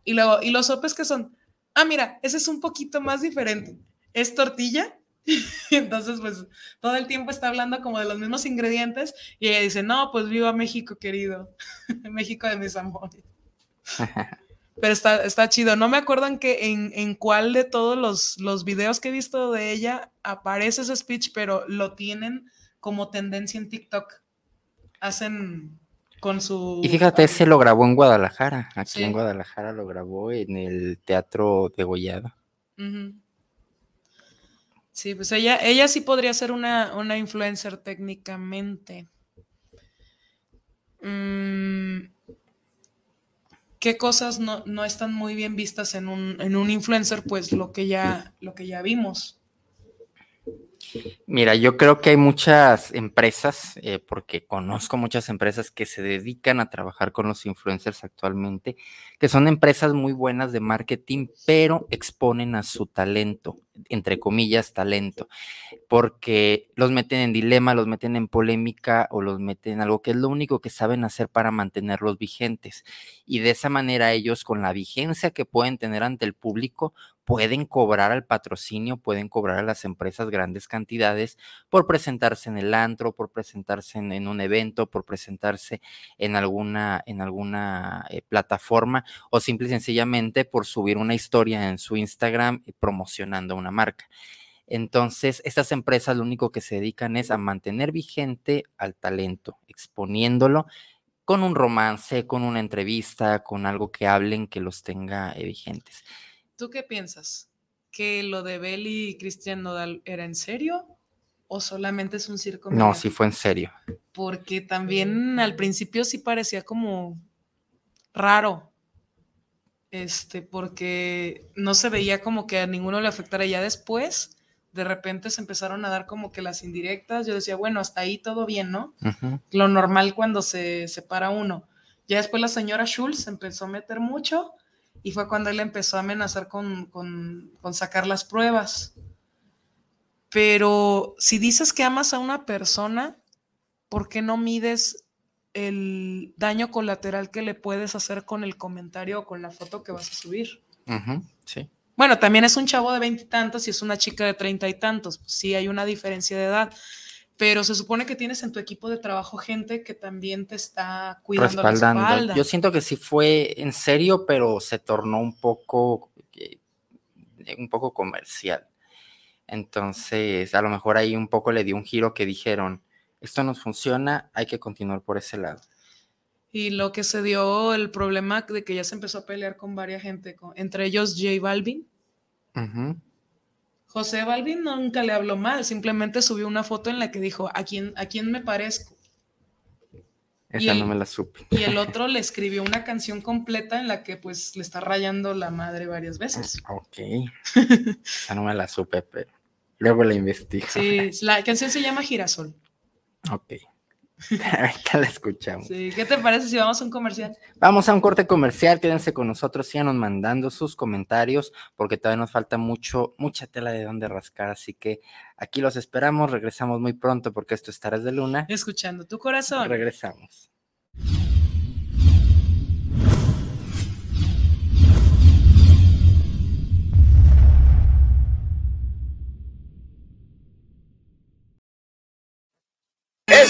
Y luego, ¿y los sopes qué son? Ah, mira, ese es un poquito más diferente. Es tortilla. (laughs) Entonces, pues todo el tiempo está hablando como de los mismos ingredientes y ella dice, no, pues viva México, querido. México de mis amores. Pero está, está chido. No me acuerdo en, que, en, en cuál de todos los, los videos que he visto de ella aparece ese speech, pero lo tienen como tendencia en TikTok. Hacen con su... Y fíjate, ese lo grabó en Guadalajara. Aquí sí. en Guadalajara lo grabó en el Teatro de Gollado. Uh -huh. Sí, pues ella, ella sí podría ser una, una influencer técnicamente. Mm, ¿Qué cosas no, no, están muy bien vistas en un, en un influencer? Pues lo que ya, lo que ya vimos. Mira, yo creo que hay muchas empresas, eh, porque conozco muchas empresas que se dedican a trabajar con los influencers actualmente, que son empresas muy buenas de marketing, pero exponen a su talento, entre comillas, talento, porque los meten en dilema, los meten en polémica o los meten en algo que es lo único que saben hacer para mantenerlos vigentes. Y de esa manera ellos, con la vigencia que pueden tener ante el público, pueden cobrar al patrocinio, pueden cobrar a las empresas grandes cantidades por presentarse en el antro, por presentarse en, un evento, por presentarse en alguna, en alguna eh, plataforma o simple y sencillamente por subir una historia en su Instagram promocionando una marca. Entonces, estas empresas lo único que se dedican es a mantener vigente al talento, exponiéndolo con un romance, con una entrevista, con algo que hablen que los tenga eh, vigentes. ¿Tú qué piensas? ¿Que lo de Belly y Cristian Nodal era en serio o solamente es un circo? No, mediático? sí fue en serio. Porque también al principio sí parecía como raro. Este, porque no se veía como que a ninguno le afectara. Ya después, de repente se empezaron a dar como que las indirectas. Yo decía, bueno, hasta ahí todo bien, ¿no? Uh -huh. Lo normal cuando se separa uno. Ya después la señora Schultz empezó a meter mucho y fue cuando él empezó a amenazar con, con, con, sacar las pruebas. Pero si dices que amas a una persona, ¿por qué no mides el daño colateral que le puedes hacer con el comentario o con la foto que vas a subir? Uh -huh, sí. Bueno, también es un chavo de veintitantos y, y es una chica de treinta y tantos. Pues sí, hay una diferencia de edad pero se supone que tienes en tu equipo de trabajo gente que también te está cuidando la espalda. Yo siento que sí fue en serio, pero se tornó un poco, eh, un poco comercial. Entonces, a lo mejor ahí un poco le dio un giro que dijeron, esto nos funciona, hay que continuar por ese lado. Y lo que se dio el problema de que ya se empezó a pelear con varias gente, con, entre ellos J Balvin. Uh -huh. José Balvin nunca le habló mal, simplemente subió una foto en la que dijo, ¿a quién, a quién me parezco? Esa el, no me la supe. Y el (laughs) otro le escribió una canción completa en la que pues le está rayando la madre varias veces. Ok. (laughs) Esa no me la supe, pero luego la investigo. Sí, la canción se llama Girasol. Ok. (laughs) Ahorita la escuchamos. Sí, ¿qué te parece si vamos a un comercial? Vamos a un corte comercial, quédense con nosotros, síganos mandando sus comentarios, porque todavía nos falta mucho, mucha tela de donde rascar, así que aquí los esperamos, regresamos muy pronto porque esto es Taras de Luna. Escuchando tu corazón. Regresamos.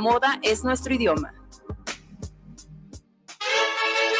moda es nuestro idioma.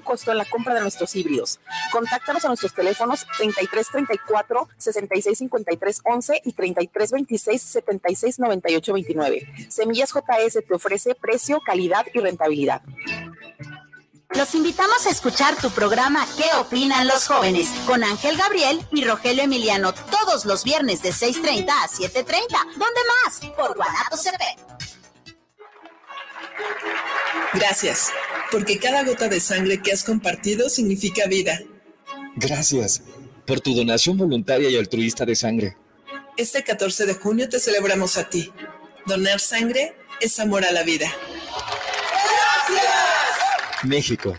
costo en la compra de nuestros híbridos. Contáctanos a nuestros teléfonos 3334 6653 11 y 3326 76 98 29. Semillas JS te ofrece precio, calidad y rentabilidad. Los invitamos a escuchar tu programa ¿Qué opinan los jóvenes? con Ángel Gabriel y Rogelio Emiliano todos los viernes de 6.30 a 7.30. ¿Dónde más? Por Guanatos CP. Gracias, porque cada gota de sangre que has compartido significa vida. Gracias por tu donación voluntaria y altruista de sangre. Este 14 de junio te celebramos a ti. Donar sangre es amor a la vida. México,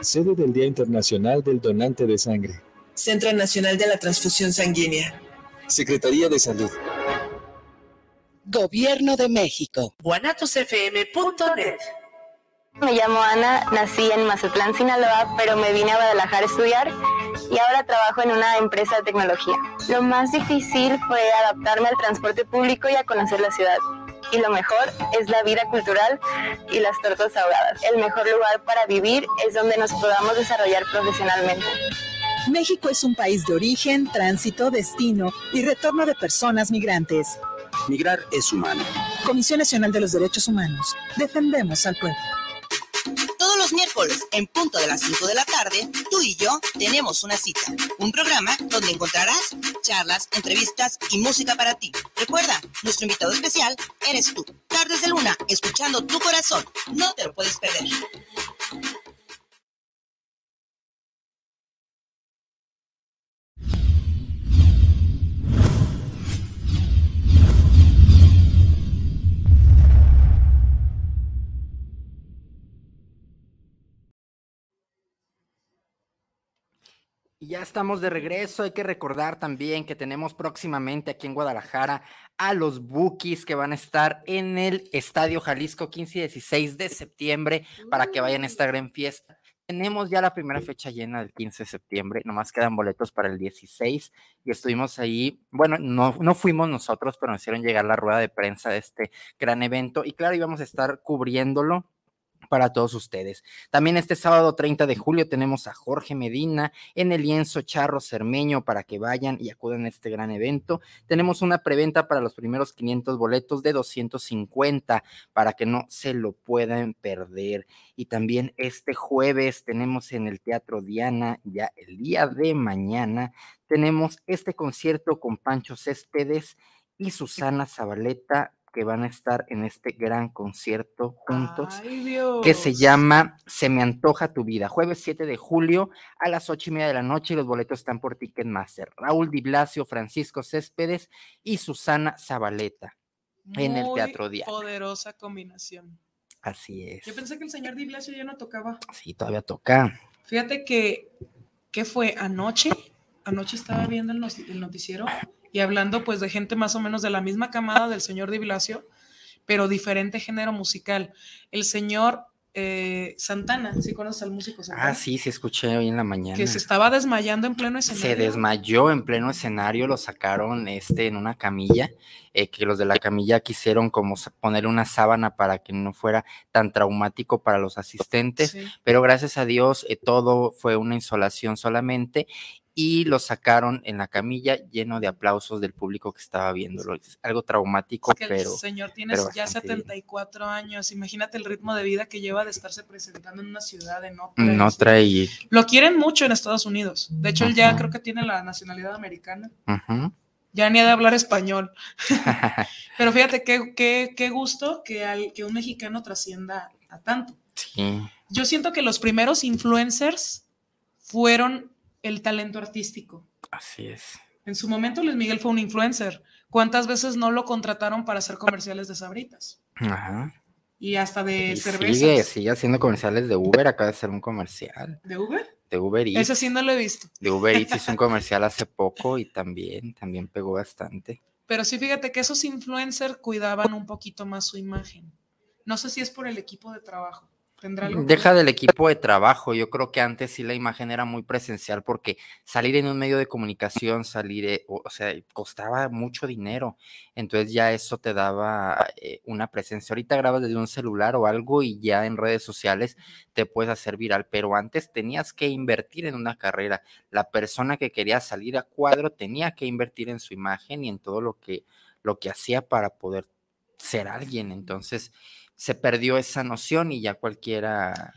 sede del Día Internacional del Donante de Sangre. Centro Nacional de la Transfusión Sanguínea. Secretaría de Salud. Gobierno de México. guanatosfm.net Me llamo Ana, nací en Mazatlán, Sinaloa, pero me vine a Guadalajara a estudiar y ahora trabajo en una empresa de tecnología. Lo más difícil fue adaptarme al transporte público y a conocer la ciudad. Y lo mejor es la vida cultural y las tortas ahogadas. El mejor lugar para vivir es donde nos podamos desarrollar profesionalmente. México es un país de origen, tránsito, destino y retorno de personas migrantes. Migrar es humano. Comisión Nacional de los Derechos Humanos. Defendemos al pueblo. Todos los miércoles, en punto de las 5 de la tarde, tú y yo tenemos una cita. Un programa donde encontrarás charlas, entrevistas y música para ti. Recuerda, nuestro invitado especial eres tú. Tardes de Luna, escuchando tu corazón. No te lo puedes perder. Ya estamos de regreso. Hay que recordar también que tenemos próximamente aquí en Guadalajara a los Bookies que van a estar en el Estadio Jalisco 15 y 16 de septiembre para que vayan a esta gran fiesta. Tenemos ya la primera fecha llena del 15 de septiembre, nomás quedan boletos para el 16 y estuvimos ahí, bueno, no, no fuimos nosotros, pero nos hicieron llegar la rueda de prensa de este gran evento y claro, íbamos a estar cubriéndolo para todos ustedes. También este sábado 30 de julio tenemos a Jorge Medina en el lienzo Charro Cermeño para que vayan y acudan a este gran evento. Tenemos una preventa para los primeros 500 boletos de 250 para que no se lo puedan perder. Y también este jueves tenemos en el Teatro Diana, ya el día de mañana, tenemos este concierto con Pancho Céspedes y Susana Zabaleta que van a estar en este gran concierto juntos que se llama Se me antoja tu vida, jueves 7 de julio a las ocho y media de la noche y los boletos están por Ticketmaster. Raúl Di Blasio, Francisco Céspedes y Susana Zabaleta en el Teatro Diana. Poderosa combinación. Así es. Yo pensé que el señor Di Blasio ya no tocaba. Sí, todavía toca. Fíjate que, ¿qué fue? Anoche, anoche estaba viendo el noticiero y hablando pues de gente más o menos de la misma camada del señor Di Blasio, pero diferente género musical. El señor eh, Santana, ¿sí conoces al músico Santana? Ah, sí, se escuché hoy en la mañana. Que se estaba desmayando en pleno escenario. Se desmayó en pleno escenario, lo sacaron este, en una camilla, eh, que los de la camilla quisieron como poner una sábana para que no fuera tan traumático para los asistentes, sí. pero gracias a Dios eh, todo fue una insolación solamente y lo sacaron en la camilla lleno de aplausos del público que estaba viéndolo. Es algo traumático, que pero... El señor tiene ya 74 años, imagínate el ritmo de vida que lleva de estarse presentando en una ciudad en otra. No trae... Lo quieren mucho en Estados Unidos. De hecho, él ya creo que tiene la nacionalidad americana. Ya ni ha de hablar español. (laughs) (laughs) pero fíjate qué, qué, qué gusto que, al, que un mexicano trascienda a tanto. Sí. Yo siento que los primeros influencers fueron el talento artístico. Así es. En su momento Luis Miguel fue un influencer. ¿Cuántas veces no lo contrataron para hacer comerciales de sabritas? Ajá. Y hasta de Y cervezas. Sigue, sigue haciendo comerciales de Uber, acaba de hacer un comercial. ¿De Uber? De Uber Eats. Ese sí no lo he visto. De Uber Eats hizo un (laughs) comercial hace poco y también, también pegó bastante. Pero sí, fíjate que esos influencers cuidaban un poquito más su imagen. No sé si es por el equipo de trabajo. ¿Tendrá algo que Deja del equipo de trabajo. Yo creo que antes sí la imagen era muy presencial porque salir en un medio de comunicación, salir, eh, o, o sea, costaba mucho dinero. Entonces ya eso te daba eh, una presencia. Ahorita grabas desde un celular o algo y ya en redes sociales te puedes hacer viral. Pero antes tenías que invertir en una carrera. La persona que quería salir a cuadro tenía que invertir en su imagen y en todo lo que, lo que hacía para poder ser alguien. Entonces se perdió esa noción y ya cualquiera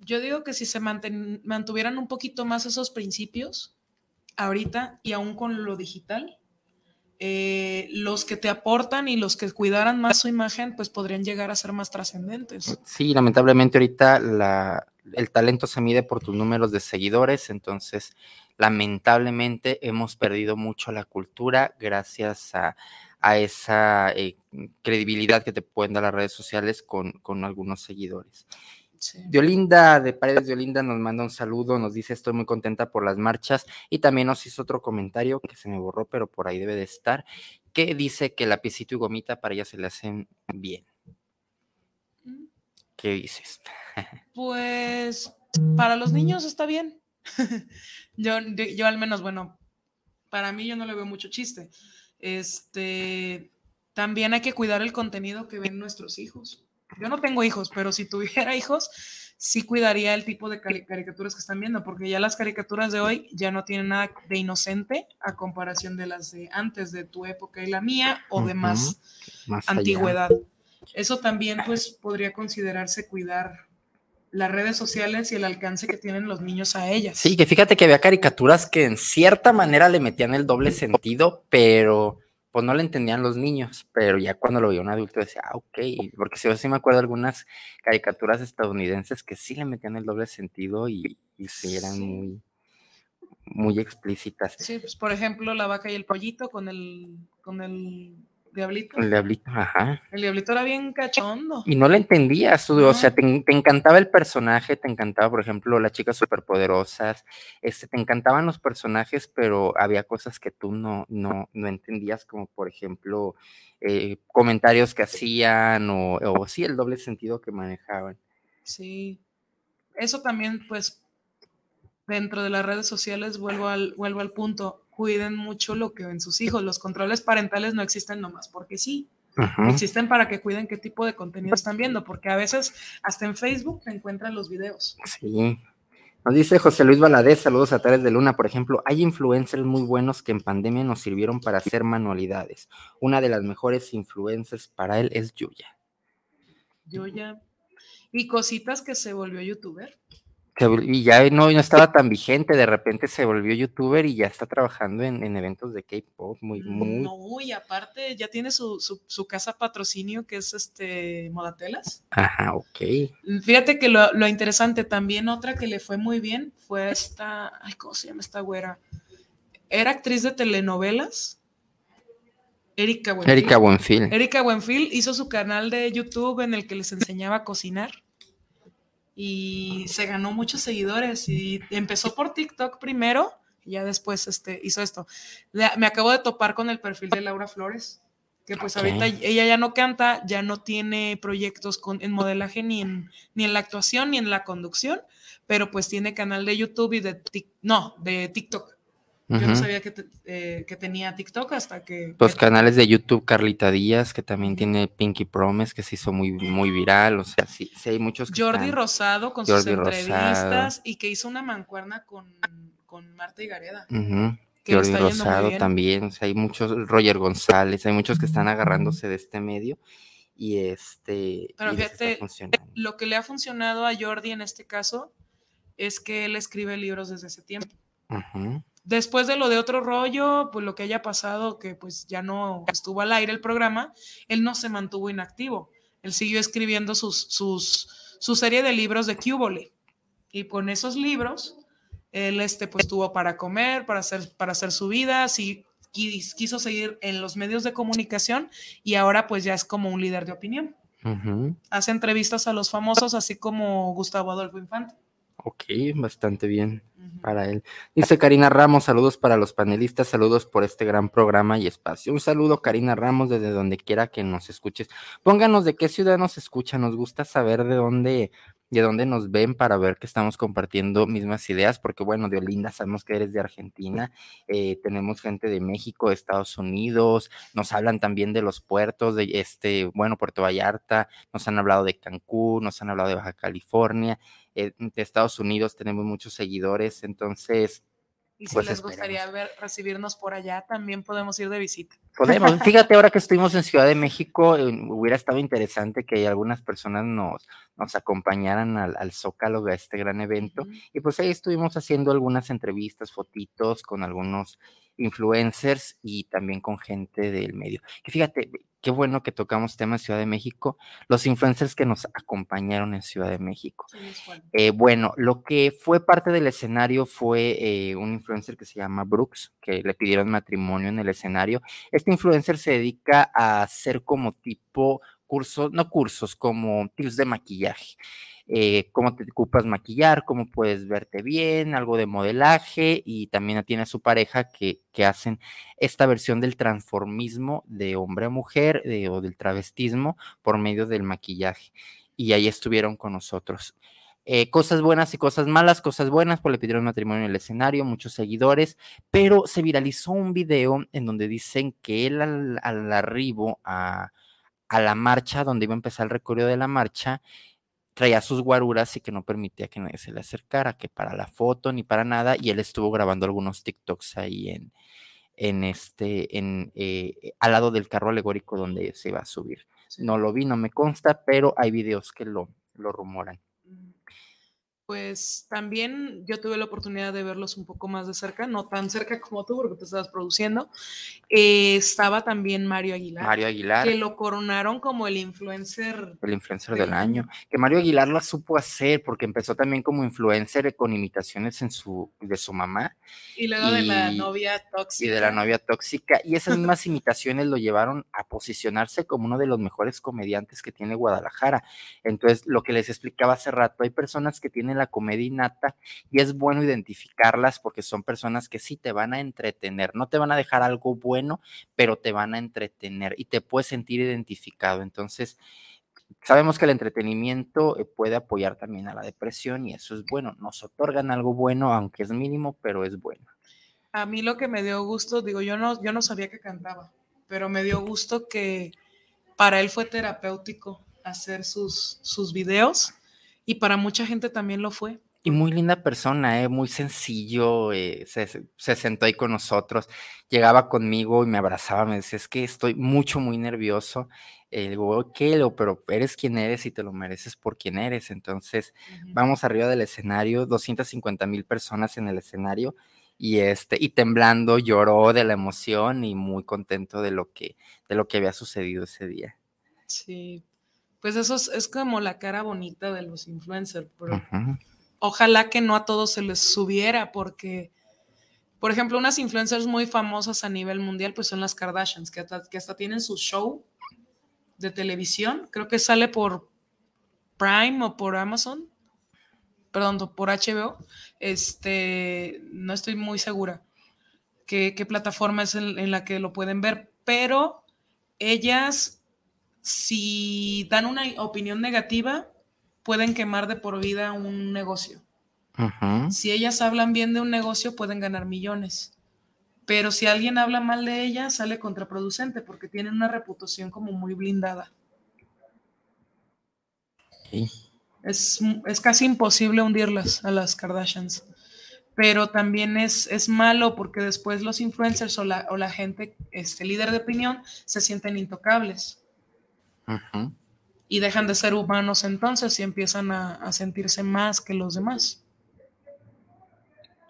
Yo digo que si se manten- mantuvieran un poquito más esos principios, ahorita y aún con lo digital, eh, los que te aportan y los que cuidaran más su imagen, pues podrían llegar a ser más trascendentes. Sí, lamentablemente ahorita la, el talento se mide por tus números de seguidores, entonces lamentablemente hemos perdido mucho la cultura gracias a, a esa eh, credibilidad que te pueden dar las redes sociales con, con algunos seguidores. Diolinda de Paredes de Olinda nos manda un saludo, nos dice estoy muy contenta por las marchas y también nos hizo otro comentario que se me borró, pero por ahí debe de estar, que dice que lapicito y gomita para ella se le hacen bien. ¿Qué dices? (laughs) Pues para los niños está bien. (laughs) yo, yo al menos, bueno, para mí yo no le veo mucho chiste. Este, también hay que cuidar el contenido que ven nuestros hijos. Yo no tengo hijos, pero si tuviera (laughs) hijos, sí cuidaría el tipo de cari- caricaturas que están viendo, porque ya las caricaturas de hoy ya no tienen nada de inocente a comparación de las de antes, de tu época y la mía, o de más, Más allá. antigüedad. Eso también, pues, podría considerarse cuidar las redes sociales y el alcance que tienen los niños a ellas. Sí, que fíjate que había caricaturas que en cierta manera le metían el doble sentido, pero pues no le entendían los niños, pero ya cuando lo vio un adulto decía, ah, ok, porque si yo sí me acuerdo de algunas caricaturas estadounidenses que sí le metían el doble sentido y, y sí eran Sí. muy, muy explícitas. Sí, pues, por ejemplo, la vaca y el pollito con el, con el diablito. El diablito, ajá. El diablito era bien cachondo. Y no le entendías, o sea, te encantaba el personaje, te encantaba, por ejemplo, las chicas superpoderosas, este, te encantaban los personajes, pero había cosas que tú no, no, no entendías, como por ejemplo, eh, comentarios que hacían o, o sí, el doble sentido que manejaban. Sí. Eso también, pues, dentro de las redes sociales, vuelvo al, vuelvo al punto, cuiden mucho lo que ven sus hijos. Los controles parentales no existen nomás porque sí. Existen para que cuiden qué tipo de contenido están viendo, porque a veces hasta en Facebook te encuentran los videos. Sí. Nos dice José Luis Valadez, saludos a Tales de Luna, por ejemplo, hay influencers muy buenos que en pandemia nos sirvieron para hacer manualidades. Una de las mejores influencers para él es Yuya. Yo ya. Y cositas que se volvió youtuber. Y ya no, no estaba tan vigente, de repente se volvió youtuber y ya está trabajando en, en eventos de K-pop, muy, muy. No, y aparte ya tiene su, su, su casa patrocinio que es este Modatelas. Ajá, ok. Fíjate que lo, lo interesante también, otra que le fue muy bien, fue esta, ay, ¿cómo se llama esta güera? Era actriz de telenovelas. Erika Buenfil. Erika Buenfil. Erika Buenfil hizo su canal de YouTube en el que les enseñaba a cocinar y se ganó muchos seguidores y empezó por TikTok primero y ya después este, hizo esto. Me acabo de topar con el perfil de Laura Flores, que pues ahorita ella ya no canta, ya no tiene proyectos con, en modelaje ni en, ni en la actuación ni en la conducción, pero pues tiene canal de YouTube y de Tik- no, de TikTok. Yo no sabía que, te- eh, que tenía TikTok hasta que... Los canales de YouTube, Carlita Díaz, que también tiene Pinky Promise, que se hizo muy, muy viral, o sea, sí, sí hay muchos que Jordi están- Rosado con Jordi sus Rosado. entrevistas y que hizo una mancuerna con, con Marta y Gareda. Jordi Rosado también, o sea, hay muchos, Roger González, hay muchos que están agarrándose de este medio y este... Pero fíjate, lo que le ha funcionado a Jordi en este caso es que él escribe libros desde ese tiempo. Después de lo de otro rollo, pues lo que haya pasado, que pues ya no estuvo al aire el programa, él no se mantuvo inactivo. Él siguió escribiendo sus, sus, su serie de libros de Cubole. Y con esos libros, él este, pues tuvo para comer, para hacer, para hacer su vida, sí, quiso seguir en los medios de comunicación y ahora pues ya es como un líder de opinión. Hace entrevistas a los famosos, así como Gustavo Adolfo Infante. Ok, bastante bien para él. Dice Karina Ramos, saludos para los panelistas, saludos por este gran programa y espacio. Un saludo, Karina Ramos, desde donde quiera que nos escuches. Pónganos de qué ciudad nos escucha, nos gusta saber de dónde de dónde nos ven para ver que estamos compartiendo mismas ideas, porque bueno, de Olinda sabemos que eres de Argentina, eh, tenemos gente de México, de Estados Unidos, nos hablan también de los puertos, de este, bueno, Puerto Vallarta, nos han hablado de Cancún, nos han hablado de Baja California, eh, de Estados Unidos tenemos muchos seguidores, entonces y si pues les gustaría ver, recibirnos por allá, también podemos ir de visita. Podemos. (laughs) Fíjate, ahora que estuvimos en Ciudad de México, eh, hubiera estado interesante que algunas personas nos, nos acompañaran al, al Zócalo a este gran evento. Y pues ahí estuvimos haciendo algunas entrevistas, fotitos con algunos influencers y también con gente del medio. Que fíjate, qué bueno que tocamos temas Ciudad de México, los influencers que nos acompañaron en Ciudad de México. Eh, bueno, lo que fue parte del escenario fue eh, un influencer que se llama Brooks, que le pidieron matrimonio en el escenario. Este influencer se dedica a hacer como tipo cursos, no cursos, como tips de maquillaje. Eh, cómo te ocupas maquillar, cómo puedes verte bien, algo de modelaje y también tiene a su pareja que, que hacen esta versión del transformismo de hombre a mujer o del travestismo por medio del maquillaje. Y ahí estuvieron con nosotros. Eh, cosas buenas y cosas malas, cosas buenas, pues le pidieron matrimonio en el escenario, muchos seguidores, pero se viralizó un video en donde dicen que él al, al arribo a, a la marcha, donde iba a empezar el recorrido de la marcha, traía sus guaruras y que no permitía que nadie se le acercara, que para la foto ni para nada, y él estuvo grabando algunos TikToks ahí en, en este, en, eh, al lado del carro alegórico donde se iba a subir. No lo vi, no me consta, pero hay videos que lo, lo rumoran pues también yo tuve la oportunidad de verlos un poco más de cerca, no tan cerca como tú, porque te estabas produciendo. Eh, estaba también Mario Aguilar. Mario Aguilar. Que lo coronaron como el influencer. El influencer del, año. Que Mario Aguilar lo supo hacer, porque empezó también como influencer con imitaciones en su, de su mamá. Y luego de la novia tóxica. Y de la novia tóxica. Y esas (laughs) mismas imitaciones lo llevaron a posicionarse como uno de los mejores comediantes que tiene Guadalajara. Entonces, lo que les explicaba hace rato, hay personas que tienen la comedia innata y es bueno identificarlas porque son personas que sí te van a entretener, no te van a dejar algo bueno, pero te van a entretener y te puedes sentir identificado. Entonces, sabemos que el entretenimiento eh, puede apoyar también a la depresión y eso es bueno. Nos otorgan algo bueno, aunque es mínimo, pero es bueno. A mí lo que me dio gusto, digo, yo no, yo no sabía que cantaba, pero me dio gusto que para él fue terapéutico hacer sus, sus videos y para mucha gente también lo fue. Y muy linda persona, ¿eh? muy sencillo, eh, se, sentó ahí con nosotros, llegaba conmigo y me abrazaba, me decía, es que estoy mucho, muy nervioso. Eh, digo, ok, pero eres quien eres y te lo mereces por quien eres. Entonces, vamos arriba del escenario, 250 mil personas en el escenario y este y temblando lloró de la emoción y muy contento de lo que de lo que había sucedido ese día. Sí, pues eso es, como la cara bonita de los influencers, pero ojalá que no a todos se les subiera, porque, por ejemplo, unas influencers muy famosas a nivel mundial, pues son las Kardashians, que hasta, que hasta tienen su show de televisión, creo que sale por Prime o por Amazon, perdón, por HBO, este, no estoy muy segura qué, plataforma es en la que lo pueden ver, pero ellas si dan una opinión negativa, pueden quemar de por vida un negocio. Si ellas hablan bien de un negocio, pueden ganar millones. Pero si alguien habla mal de ella, sale contraproducente porque tienen una reputación como muy blindada. Es, es, casi imposible hundirlas a las Kardashians. pero también es, es malo porque después los influencers o la, o la gente, este líder de opinión, se sienten intocables. Y dejan de ser humanos entonces y empiezan a, a sentirse más que los demás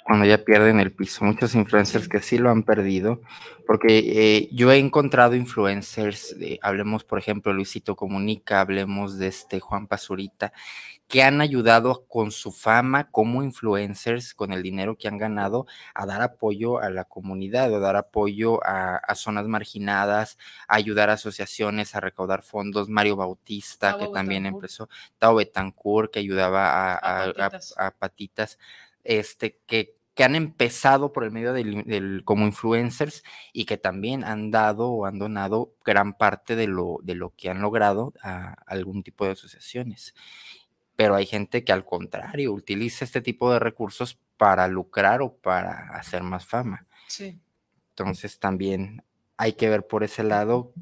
cuando ya pierden el piso. Muchos influencers que sí lo han perdido, porque eh, yo he encontrado influencers, hablemos por ejemplo Luisito Comunica, hablemos de este Juan Pazurita, que han ayudado con su fama como influencers, con el dinero que han ganado, a dar apoyo a la comunidad, a dar apoyo a, zonas marginadas, a ayudar a asociaciones, a recaudar fondos. Mario Bautista, que también empezó, Tao Betancourt, que ayudaba a, patitas. este, que que han empezado por el medio del, como influencers y que también han dado o han donado gran parte de lo, de lo que han logrado a algún tipo de asociaciones. Pero hay gente que al contrario utiliza este tipo de recursos para lucrar o para hacer más fama. Sí. Entonces también hay que ver por ese lado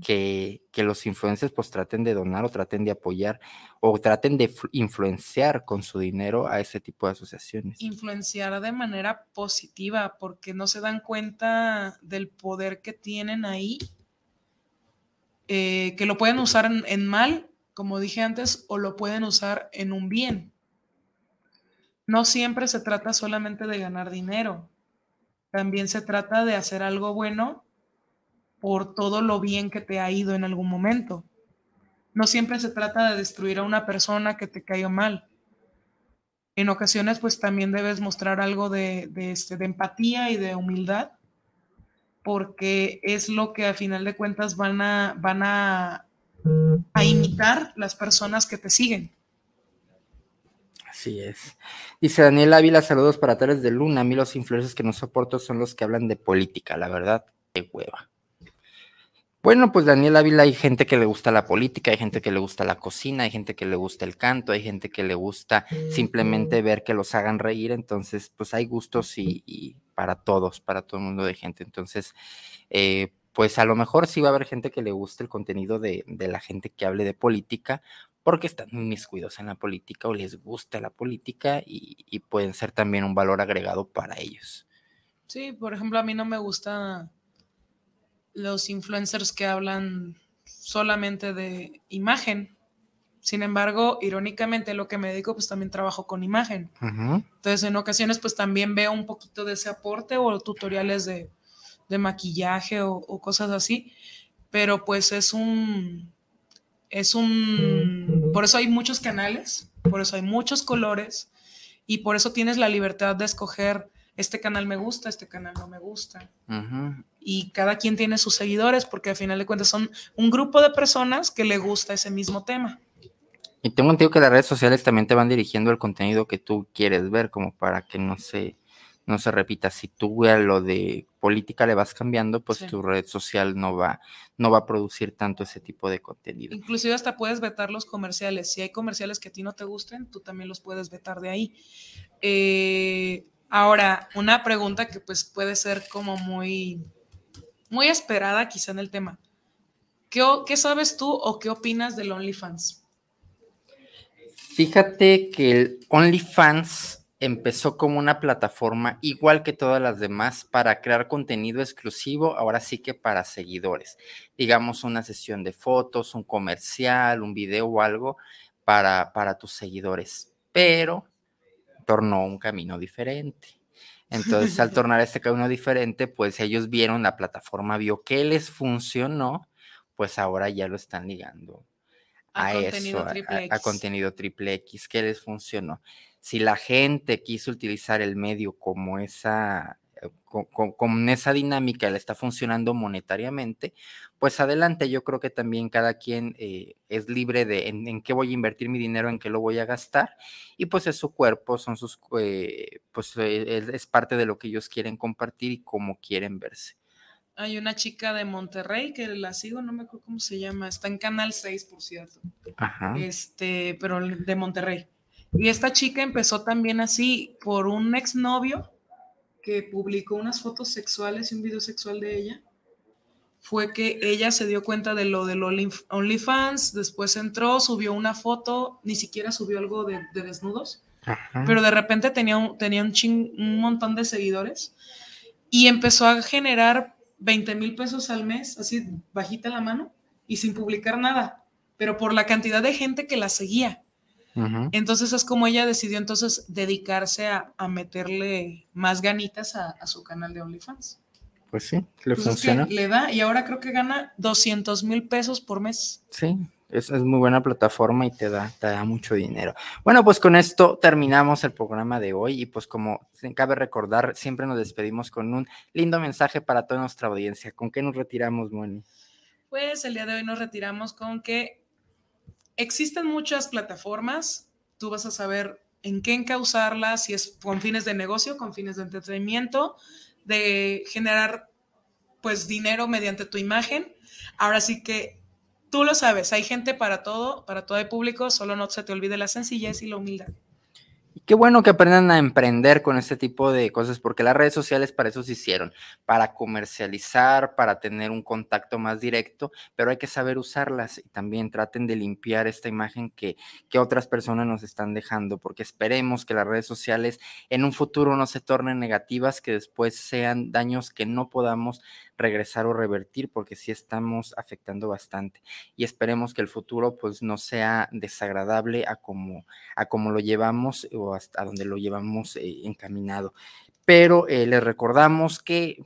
que, los influencers pues traten de donar o traten de apoyar o traten de influenciar con su dinero a ese tipo de asociaciones. Influenciar de manera positiva porque no se dan cuenta del poder que tienen ahí, eh, que lo pueden usar en, en mal, como dije antes, o lo pueden usar en un bien. No siempre se trata solamente de ganar dinero, también se trata de hacer algo bueno por todo lo bien que te ha ido en algún momento. No siempre se trata de destruir a una persona que te cayó mal. En ocasiones, pues también debes mostrar algo de, este, de empatía y de humildad, porque es lo que a final de cuentas van a, van a, a imitar las personas que te siguen. Así es. Dice Daniel Ávila, saludos para Tales de Luna. A mí los influencers que no soporto son los que hablan de política, la verdad, qué hueva. Bueno, pues Daniel Ávila, hay gente que le gusta la política, hay gente que le gusta la cocina, hay gente que le gusta el canto, hay gente que le gusta simplemente ver que los hagan reír, entonces pues hay gustos y, para todos, para todo el mundo de gente. Entonces, eh, pues a lo mejor sí va a haber gente que le guste el contenido de, la gente que hable de política, porque están muy miscuidos en la política o les gusta la política y, y pueden ser también un valor agregado para ellos. Sí, por ejemplo, a mí no me gusta los influencers que hablan solamente de imagen. Sin embargo, irónicamente, lo que me dedico, pues también trabajo con imagen. Entonces, en ocasiones, pues también veo un poquito de ese aporte o tutoriales de, maquillaje o, cosas así. Pero pues es un, es un, por eso hay muchos canales, por eso hay muchos colores y por eso tienes la libertad de escoger este canal me gusta, este canal no me gusta. Y cada quien tiene sus seguidores porque al final de cuentas son un grupo de personas que le gusta ese mismo tema. Y tengo entendido que las redes sociales también te van dirigiendo el contenido que tú quieres ver, como para que no se, no se repita. Si tú a lo de política le vas cambiando, pues tu red social no va, no va a producir tanto ese tipo de contenido. Inclusive hasta puedes vetar los comerciales. Si hay comerciales que a ti no te gusten, tú también los puedes vetar de ahí. Eh, Ahora, una pregunta que pues puede ser como muy, muy esperada quizá en el tema. ¿Qué, ¿Qué, sabes tú o qué opinas del OnlyFans? Fíjate que el OnlyFans empezó como una plataforma igual que todas las demás para crear contenido exclusivo, ahora sí que para seguidores. Digamos una sesión de fotos, un comercial, un video o algo para, para tus seguidores. Pero tornó un camino diferente. Entonces, al (laughs) tornar este camino diferente, pues ellos vieron la plataforma, vio que les funcionó, pues ahora ya lo están ligando a, eso, a, contenido triple X, que les funcionó. Si la gente quiso utilizar el medio como esa, eh, con, esa dinámica le está funcionando monetariamente, pues adelante, yo creo que también cada quien eh, es libre de en, qué voy a invertir mi dinero, en qué lo voy a gastar, y pues es su cuerpo, son sus, eh, pues es parte de lo que ellos quieren compartir y cómo quieren verse. Hay una chica de Monterrey que la sigo, no me acuerdo cómo se llama, está en Canal 6, por cierto. Ajá. Este, pero de Monterrey. Y esta chica empezó también así por un exnovio que publicó unas fotos sexuales y un video sexual de ella, fue que ella se dio cuenta de lo del OnlyFans, después entró, subió una foto, ni siquiera subió algo de, desnudos, pero de repente tenía un, tenía un, un montón de seguidores y empezó a generar 20 mil pesos al mes, así bajita la mano y sin publicar nada, pero por la cantidad de gente que la seguía. Entonces es como ella decidió entonces dedicarse a, meterle más ganitas a, su canal de OnlyFans. Pues sí, le pues funciona. le da y ahora creo que gana 200 mil pesos por mes. Sí, es, es, muy buena plataforma y te da, te da mucho dinero. Bueno, pues con esto terminamos el programa de hoy y pues como cabe recordar, siempre nos despedimos con un lindo mensaje para toda nuestra audiencia. ¿Con qué nos retiramos, Moni? Pues el día de hoy nos retiramos con que existen muchas plataformas, tú vas a saber en qué encauzarlas, si es con fines de negocio, con fines de entretenimiento, de generar pues dinero mediante tu imagen. Ahora sí que tú lo sabes, hay gente para todo, para todo el público, solo no se te olvide la sencillez y la humildad. Qué bueno que aprendan a emprender con este tipo de cosas, porque las redes sociales para eso se hicieron, para comercializar, para tener un contacto más directo, pero hay que saber usarlas y también traten de limpiar esta imagen que, que otras personas nos están dejando, porque esperemos que las redes sociales en un futuro no se tornen negativas, que después sean daños que no podamos regresar o revertir porque sí estamos afectando bastante y esperemos que el futuro pues no sea desagradable a como, a como lo llevamos o hasta donde lo llevamos eh, encaminado. Pero eh, les recordamos que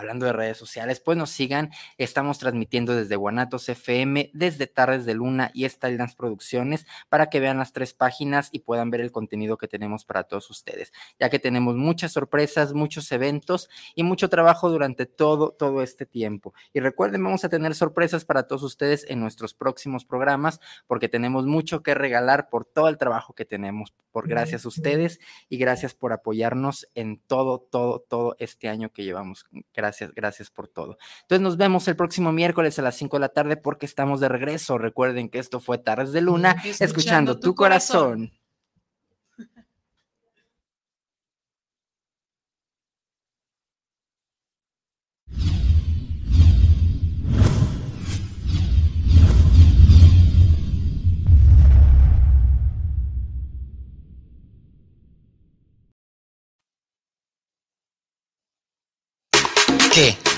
hablando de redes sociales, pues nos sigan. Estamos transmitiendo desde Guanatos FM, desde Tardes de Luna y Style Producciones para que vean las tres páginas y puedan ver el contenido que tenemos para todos ustedes, ya que tenemos muchas sorpresas, muchos eventos y mucho trabajo durante todo, todo este tiempo. Y recuerden, vamos a tener sorpresas para todos ustedes en nuestros próximos programas porque tenemos mucho que regalar por todo el trabajo que tenemos, por gracias a ustedes y gracias por apoyarnos en todo, todo, todo este año que llevamos. Gracias Gracias, gracias por todo. Entonces nos vemos el próximo miércoles a las 5 de la tarde porque estamos de regreso. Recuerden que esto fue Tardes de Luna, escuchando, tu, corazón.